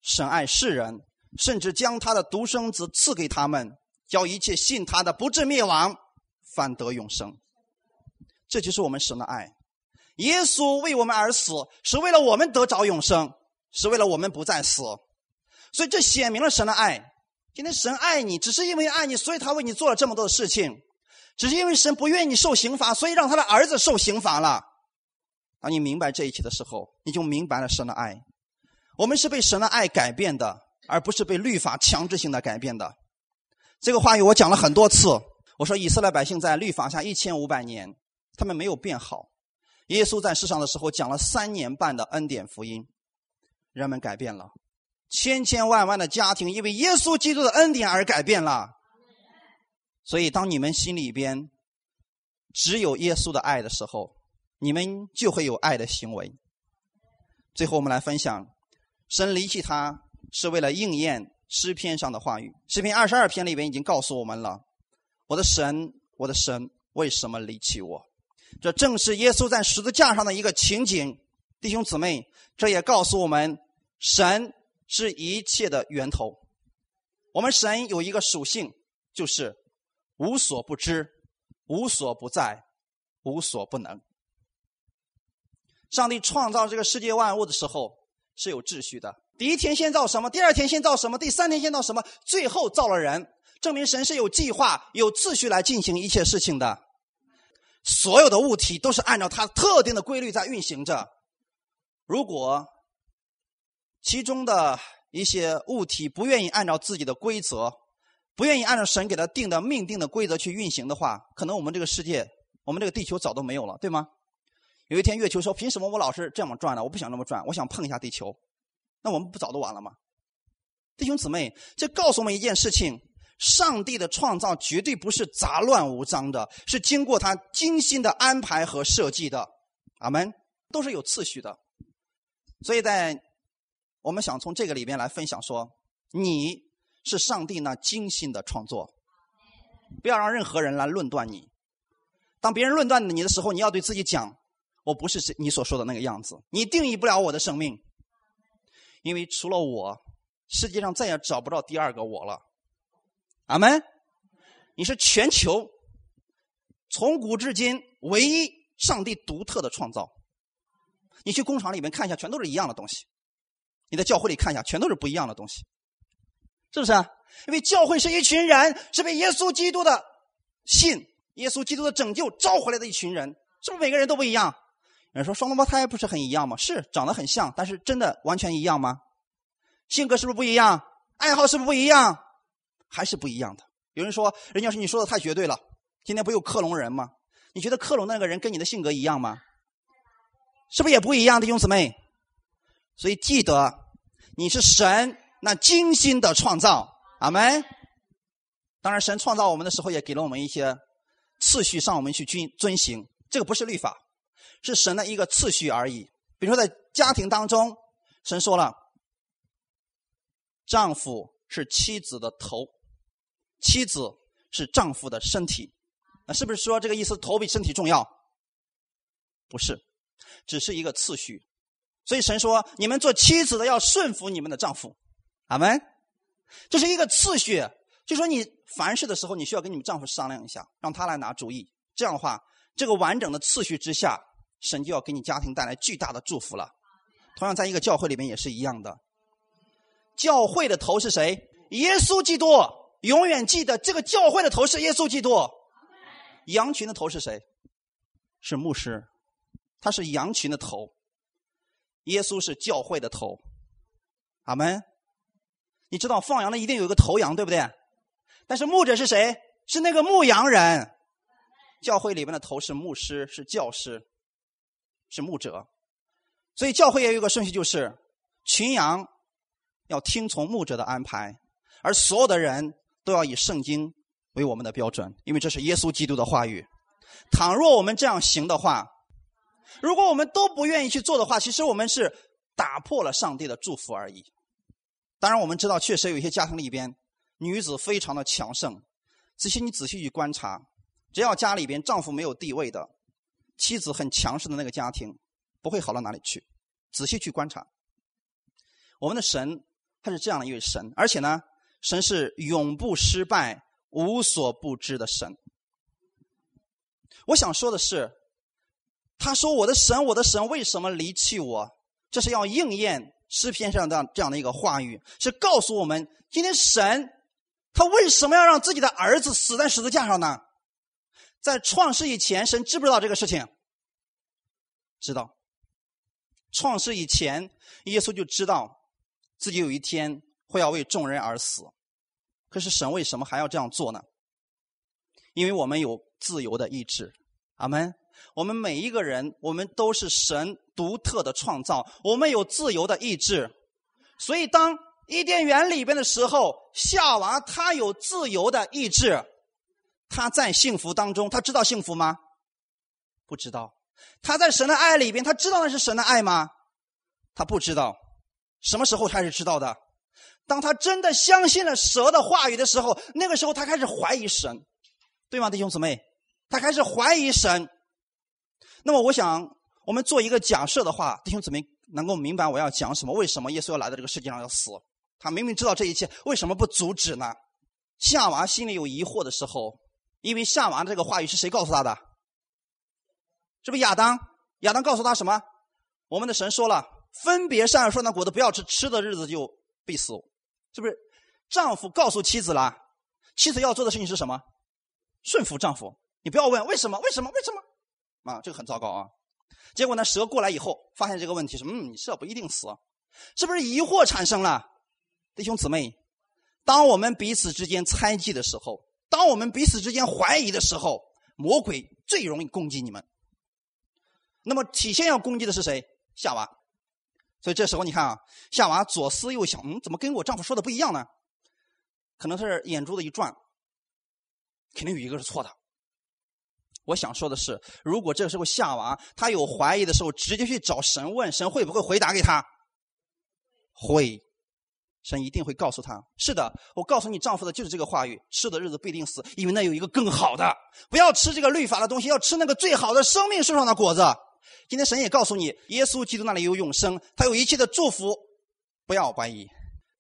神爱世人，甚至将他的独生子赐给他们，叫一切信他的不至灭亡，反得永生。”这就是我们神的爱。耶稣为我们而死，是为了我们得着永生，是为了我们不再死。所以这显明了神的爱。今天神爱你，只是因为爱你，所以他为你做了这么多的事情。只是因为神不愿意你受刑罚，所以让他的儿子受刑罚了。当你明白这一切的时候，你就明白了神的爱。我们是被神的爱改变的，而不是被律法强制性的改变的。这个话语我讲了很多次。我说以色列百姓在律法下一千五百年，他们没有变好。耶稣在世上的时候讲了三年半的恩典福音，人们改变了，千千万万的家庭因为耶稣基督的恩典而改变了。所以，当你们心里边只有耶稣的爱的时候，你们就会有爱的行为。最后，我们来分享，神离弃他是为了应验诗篇上的话语。诗篇二十二篇里边已经告诉我们了：“我的神，我的神，为什么离弃我？”这正是耶稣在十字架上的一个情景，弟兄姊妹，这也告诉我们，神是一切的源头。我们神有一个属性，就是无所不知、无所不在、无所不能。上帝创造这个世界万物的时候是有秩序的，第一天先造什么，第二天先造什么，第三天先造什么，最后造了人，证明神是有计划、有秩序来进行一切事情的。所有的物体都是按照它特定的规律在运行着。如果其中的一些物体不愿意按照自己的规则，不愿意按照神给他定的命定的规则去运行的话，可能我们这个世界，我们这个地球早都没有了，对吗？有一天月球说：“凭什么我老是这么转呢？我不想那么转，我想碰一下地球。”那我们不早都完了吗？弟兄姊妹，这告诉我们一件事情。上帝的创造绝对不是杂乱无章的，是经过他精心的安排和设计的。阿门，都是有次序的。所以在我们想从这个里边来分享说，你是上帝那精心的创作，不要让任何人来论断你。当别人论断你的时候，你要对自己讲：我不是你所说的那个样子，你定义不了我的生命，因为除了我，世界上再也找不到第二个我了。阿门！你是全球从古至今唯一上帝独特的创造。你去工厂里面看一下，全都是一样的东西；你在教会里看一下，全都是不一样的东西，是不是？因为教会是一群人，是被耶稣基督的信、耶稣基督的拯救召回来的一群人，是不是每个人都不一样？有人说双胞胎不是很一样吗？是，长得很像，但是真的完全一样吗？性格是不是不一样？爱好是不是不一样？还是不一样的。有人说：“人教是你说的太绝对了。”今天不有克隆人吗？你觉得克隆那个人跟你的性格一样吗？是不是也不一样的，弟兄姊妹？所以记得，你是神那精心的创造，阿门。当然，神创造我们的时候也给了我们一些次序，让我们去遵遵行。这个不是律法，是神的一个次序而已。比如说，在家庭当中，神说了，丈夫是妻子的头，妻子是丈夫的身体。那是不是说这个意思？头比身体重要？不是，只是一个次序。所以神说，你们做妻子的要顺服你们的丈夫。阿门。这是一个次序，就说你凡事的时候，你需要跟你们丈夫商量一下，让他来拿主意。这样的话，这个完整的次序之下，神就要给你家庭带来巨大的祝福了。同样，在一个教会里面也是一样的。教会的头是谁？耶稣基督。永远记得，这个教会的头是耶稣基督。羊群的头是谁？是牧师，他是羊群的头。耶稣是教会的头。阿门。你知道放羊的一定有一个头羊，对不对？但是牧者是谁？是那个牧羊人。教会里面的头是牧师，是教师，是牧者。所以教会也有一个顺序，就是群羊要听从牧者的安排，而所有的人都要以圣经为我们的标准，因为这是耶稣基督的话语。倘若我们这样行的话，如果我们都不愿意去做的话，其实我们是打破了上帝的祝福而已。当然，我们知道，确实有一些家庭里边，女子非常的强盛。仔细你仔细去观察，只要家里边丈夫没有地位的，妻子很强势的那个家庭，不会好到哪里去。仔细去观察，我们的神他是这样的一位神，而且呢，神是永不失败、无所不知的神。我想说的是，他说：“我的神，我的神，为什么离弃我？”这是要应验。诗篇上的这样的一个话语，是告诉我们：今天神他为什么要让自己的儿子死在十字架上呢？在创世以前，神知不知道这个事情？知道。创世以前，耶稣就知道自己有一天会要为众人而死。可是神为什么还要这样做呢？因为我们有自由的意志。阿门。我们每一个人，我们都是神独特的创造，我们有自由的意志。所以，当伊甸园里边的时候，夏娃她有自由的意志，他在幸福当中，他知道幸福吗？不知道。他在神的爱里边，他知道那是神的爱吗？他不知道。什么时候开始知道的？当他真的相信了蛇的话语的时候，那个时候他开始怀疑神，对吗，弟兄姊妹？他开始怀疑神。那么，我想我们做一个假设的话，弟兄姊妹能够明白我要讲什么？为什么耶稣要来到这个世界上要死？他明明知道这一切，为什么不阻止呢？夏娃心里有疑惑的时候，因为夏娃这个话语是谁告诉他的？是不是亚当？亚当告诉他什么？我们的神说了，分别善恶树那果子不要吃，吃的日子就必死。是不是？丈夫告诉妻子了，妻子要做的事情是什么？顺服丈夫。你不要问为什么？为什么？为什么？啊，这个很糟糕啊！结果呢，蛇过来以后，发现这个问题是：嗯，你这不一定死，是不是疑惑产生了？弟兄姊妹，当我们彼此之间猜忌的时候，当我们彼此之间怀疑的时候，魔鬼最容易攻击你们。那么，体现要攻击的是谁？夏娃。所以这时候你看啊，夏娃左思右想，嗯，怎么跟我丈夫说的不一样呢？可能是眼珠子一转，肯定有一个是错的。我想说的是，如果这时候夏娃她有怀疑的时候，直接去找神问，神会不会回答给她？会，神一定会告诉他：是的，我告诉你丈夫的就是这个话语，吃的日子必定死，因为那有一个更好的，不要吃这个律法的东西，要吃那个最好的生命树上的果子。今天神也告诉你，耶稣基督那里有永生，他有一切的祝福，不要怀疑。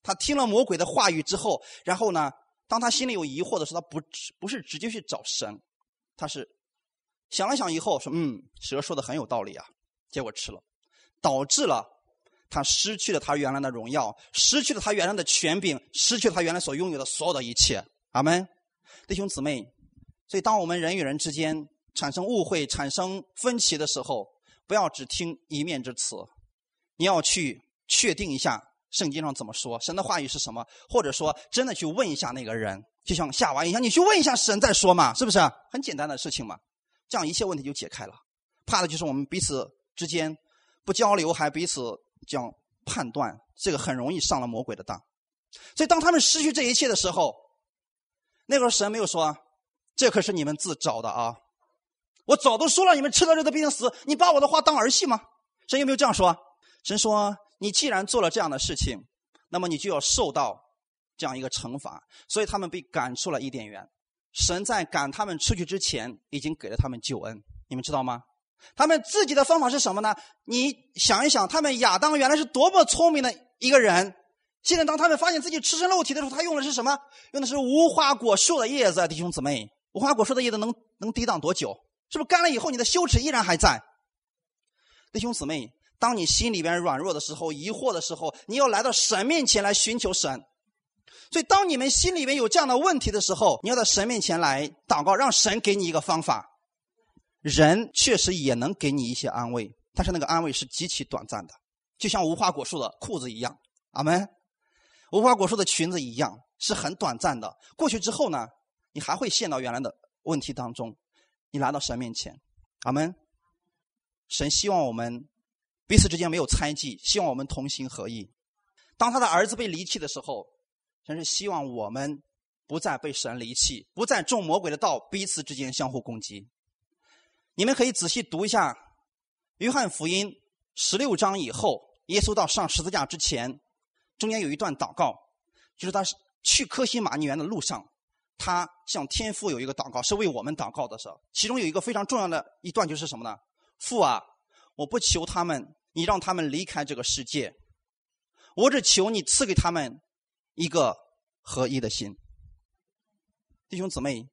他听了魔鬼的话语之后，然后呢，当他心里有疑惑的时候，他不不是直接去找神，他是。想了想以后说：“嗯，蛇说的很有道理啊。”结果吃了，导致了他失去了他原来的荣耀，失去了他原来的权柄，失去了他原来所拥有的所有的一切。阿门，弟兄姊妹。所以，当我们人与人之间产生误会、产生分歧的时候，不要只听一面之词，你要去确定一下圣经上怎么说，神的话语是什么，或者说真的去问一下那个人，就像夏娃一样，你去问一下神再说嘛，是不是？很简单的事情嘛。这样一切问题就解开了，怕的就是我们彼此之间不交流，还彼此这样判断，这个很容易上了魔鬼的当。所以当他们失去这一切的时候，那个时候神没有说，这可是你们自找的啊！我早都说了，你们吃了这个必定死。你把我的话当儿戏吗？神有没有这样说？神说，你既然做了这样的事情，那么你就要受到这样一个惩罚。所以他们被赶出了伊甸园。神在赶他们出去之前，已经给了他们救恩。你们知道吗？他们自己的方法是什么呢？你想一想，他们亚当原来是多么聪明的一个人。现在当他们发现自己赤身露体的时候，他用的是什么？用的是无花果树的叶子，弟兄姊妹，无花果树的叶子能能抵挡多久？是不是干了以后，你的羞耻依然还在？弟兄姊妹，当你心里边软弱的时候、疑惑的时候，你要来到神面前来寻求神。所以，当你们心里面有这样的问题的时候，你要到神面前来祷告，让神给你一个方法。人确实也能给你一些安慰，但是那个安慰是极其短暂的，就像无花果树的裤子一样。阿门。无花果树的裙子一样，是很短暂的。过去之后呢，你还会陷到原来的问题当中。你来到神面前，阿门。神希望我们彼此之间没有猜忌，希望我们同心合意。当他的儿子被离弃的时候，神是希望我们不再被神离弃，不再中魔鬼的道，彼此之间相互攻击。你们可以仔细读一下《约翰福音》十六章以后，耶稣到上十字架之前。中间有一段祷告，就是他去科西玛尼园的路上，他向天父有一个祷告，是为我们祷告的时候。其中有一个非常重要的一段，就是什么呢？父啊，我不求他们，你让他们离开这个世界，我只求你赐给他们一个合一的心。弟兄姊妹，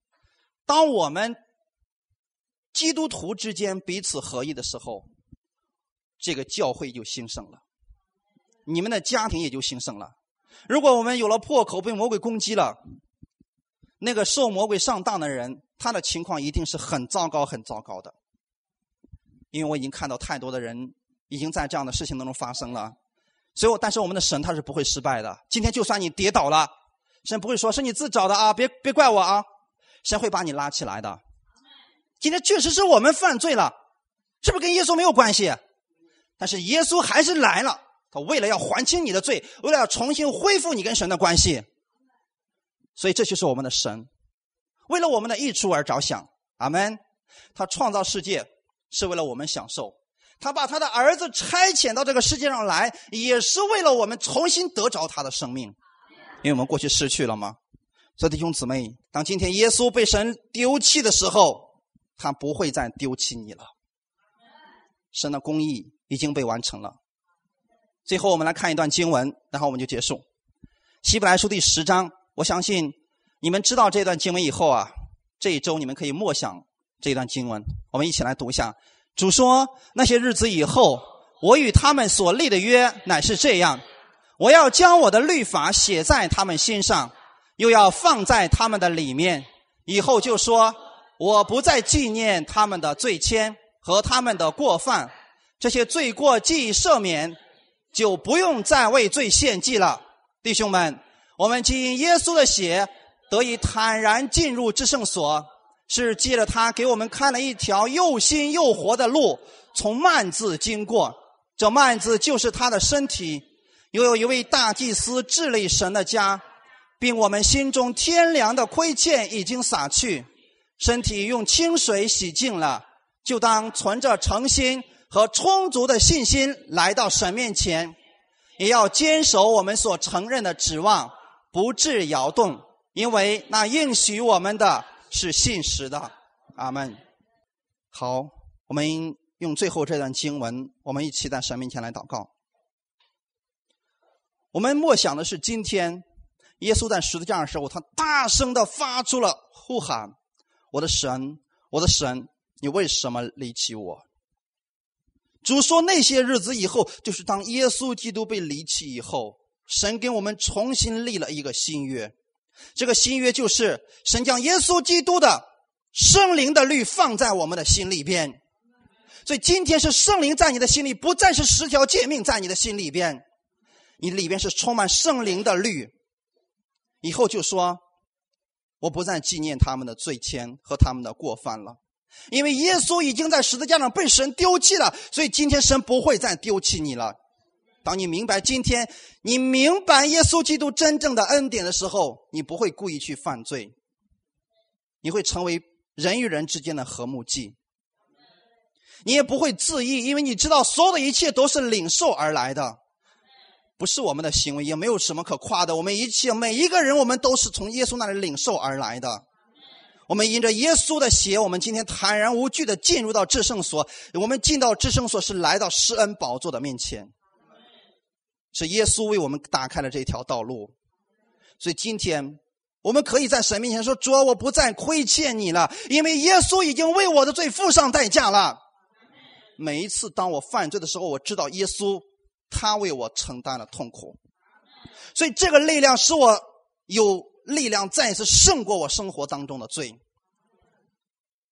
当我们基督徒之间彼此合一的时候，这个教会就兴盛了。你们的家庭也就兴盛了。如果我们有了破口，被魔鬼攻击了，那个受魔鬼上当的人，他的情况一定是很糟糕、很糟糕的。因为我已经看到太多的人已经在这样的事情当中发生了。所以，但是我们的神他是不会失败的。今天就算你跌倒了，神不会说是你自找的啊，别别怪我啊，神会把你拉起来的。今天确实是我们犯罪了，是不是跟耶稣没有关系？但是耶稣还是来了。他为了要还清你的罪，为了要重新恢复你跟神的关系，所以这就是我们的神，为了我们的益处而着想。阿门。他创造世界是为了我们享受，他把他的儿子差遣到这个世界上来，也是为了我们重新得着他的生命，因为我们过去失去了吗？所以弟兄姊妹，当今天耶稣被神丢弃的时候，他不会再丢弃你了。神的公义已经被完成了。最后，我们来看一段经文，然后我们就结束。希伯来书第十章，我相信你们知道这段经文以后啊，这一周你们可以默想这段经文。我们一起来读一下。主说：“那些日子以后，我与他们所立的约乃是这样：我要将我的律法写在他们心上，又要放在他们的里面。以后就说，我不再纪念他们的罪愆和他们的过犯，这些罪过既已赦免。”就不用再为罪献祭了，弟兄们，我们因耶稣的血得以坦然进入至圣所，是借着他给我们开了一条又新又活的路，从幔子经过。这幔子就是他的身体。又有一位大祭司治理神的家，并我们心中天良的亏欠已经洒去，身体用清水洗净了，就当存着诚心。和充足的信心来到神面前，也要坚守我们所承认的指望，不致摇动，因为那应许我们的是信实的。阿门。好，我们用最后这段经文，我们一起在神面前来祷告。我们默想的是今天耶稣在十字架的时候，他大声的发出了呼喊：“我的神，我的神，你为什么离弃我？”主说那些日子以后，就是当耶稣基督被离弃以后，神给我们重新立了一个新约。这个新约就是神将耶稣基督的圣灵的律放在我们的心里边。所以今天是圣灵在你的心里，不再是十条诫命在你的心里边，你里边是充满圣灵的律。以后就说，我不再纪念他们的罪愆和他们的过犯了。因为耶稣已经在十字架上被神丢弃了，所以今天神不会再丢弃你了。当你明白今天你明白耶稣基督真正的恩典的时候，你不会故意去犯罪，你会成为人与人之间的和睦剂。你也不会自义，因为你知道所有的一切都是领受而来的，不是我们的行为，也没有什么可夸的。我们一切每一个人，我们都是从耶稣那里领受而来的。我们因着耶稣的血，我们今天坦然无惧的进入到至圣所。我们进到至圣所是来到施恩宝座的面前，是耶稣为我们打开了这条道路。所以今天我们可以在神面前说：“主，我不再亏欠你了，因为耶稣已经为我的罪付上代价了。”每一次当我犯罪的时候，我知道耶稣他为我承担了痛苦，所以这个力量使我有力量再一次胜过我生活当中的罪。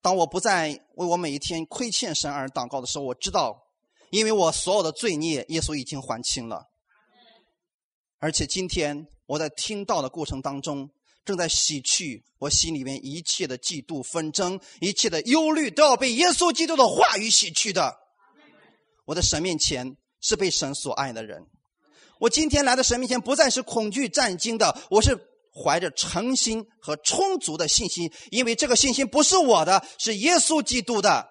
当我不再为我每一天亏欠神而祷告的时候，我知道，因为我所有的罪孽，耶稣已经还清了。而且今天我在听到的过程当中。正在洗去我心里面一切的嫉妒纷争，一切的忧虑都要被耶稣基督的话语洗去的。我的神面前是被神所爱的人，我今天来到神面前不再是恐惧战惊的，我是怀着诚心和充足的信心，因为这个信心不是我的，是耶稣基督的。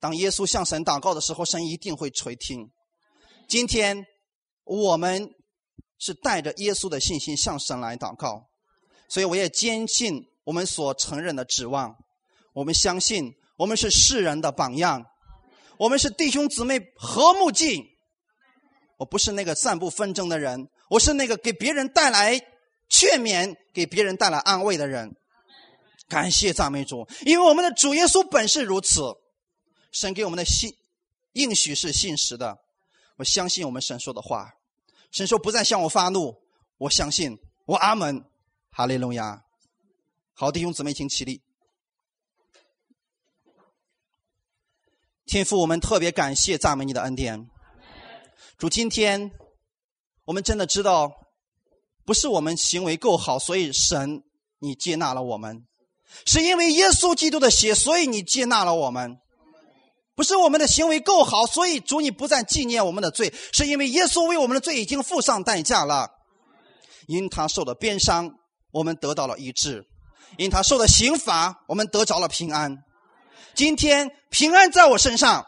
当耶稣向神祷告的时候，神一定会垂听。今天我们是带着耶稣的信心向神来祷告。所以我也坚信我们所承认的指望，我们相信我们是世人的榜样，我们是弟兄姊妹和睦记。我不是那个散布纷争的人，我是那个给别人带来劝勉、给别人带来安慰的人。感谢赞美主，因为我们的主耶稣本是如此。神给我们的信应许是信实的，我相信我们神说的话。神说不再向我发怒，我相信我阿门。哈利路亚！好，弟兄姊妹，请起立。天父，我们特别感谢赞美你的恩典。主，今天我们真的知道，不是我们行为够好，所以神你接纳了我们；是因为耶稣基督的血，所以你接纳了我们。不是我们的行为够好，所以主你不再纪念我们的罪，是因为耶稣为我们的罪已经付上代价了，因他受的鞭伤。我们得到了医治，因他受的刑罚，我们得着了平安。今天平安在我身上，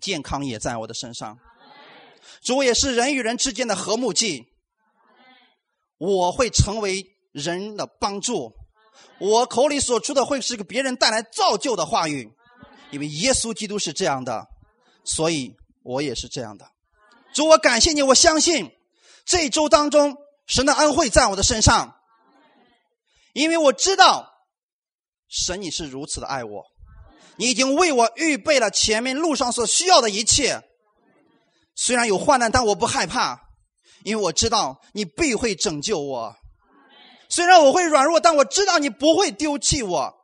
健康也在我的身上。主也是人与人之间的和睦剂。我会成为人的帮助，我口里所出的会是给别人带来造就的话语，因为耶稣基督是这样的，所以我也是这样的。主，我感谢你，我相信这一周当中。神的恩惠在我的身上，因为我知道，神你是如此的爱我，你已经为我预备了前面路上所需要的一切。虽然有患难，但我不害怕，因为我知道你必会拯救我。虽然我会软弱，但我知道你不会丢弃我。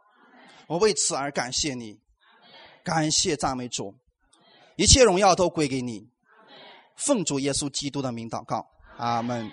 我为此而感谢你，感谢赞美主，一切荣耀都归给你。奉主耶稣基督的名祷告，阿门。